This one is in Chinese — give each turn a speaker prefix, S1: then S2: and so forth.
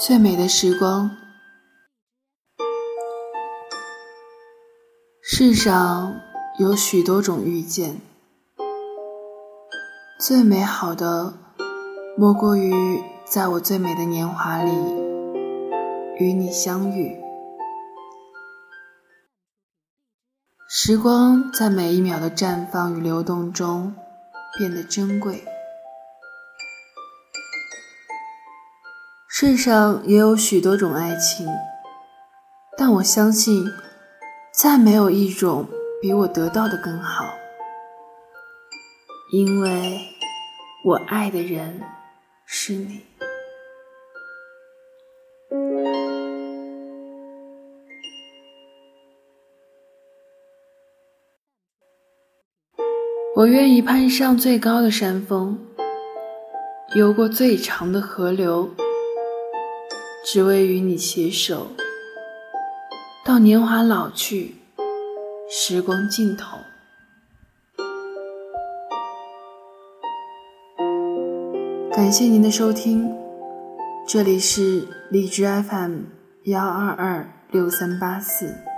S1: 最美的时光，世上有许多种遇见，最美好的莫过于在我最美的年华里与你相遇。时光在每一秒的绽放与流动中变得珍贵。世上也有许多种爱情，但我相信，再没有一种比我得到的更好，因为我爱的人是你。我愿意攀上最高的山峰，游过最长的河流。只为与你携手，到年华老去，时光尽头。感谢您的收听，这里是荔枝 FM 幺二二六三八四。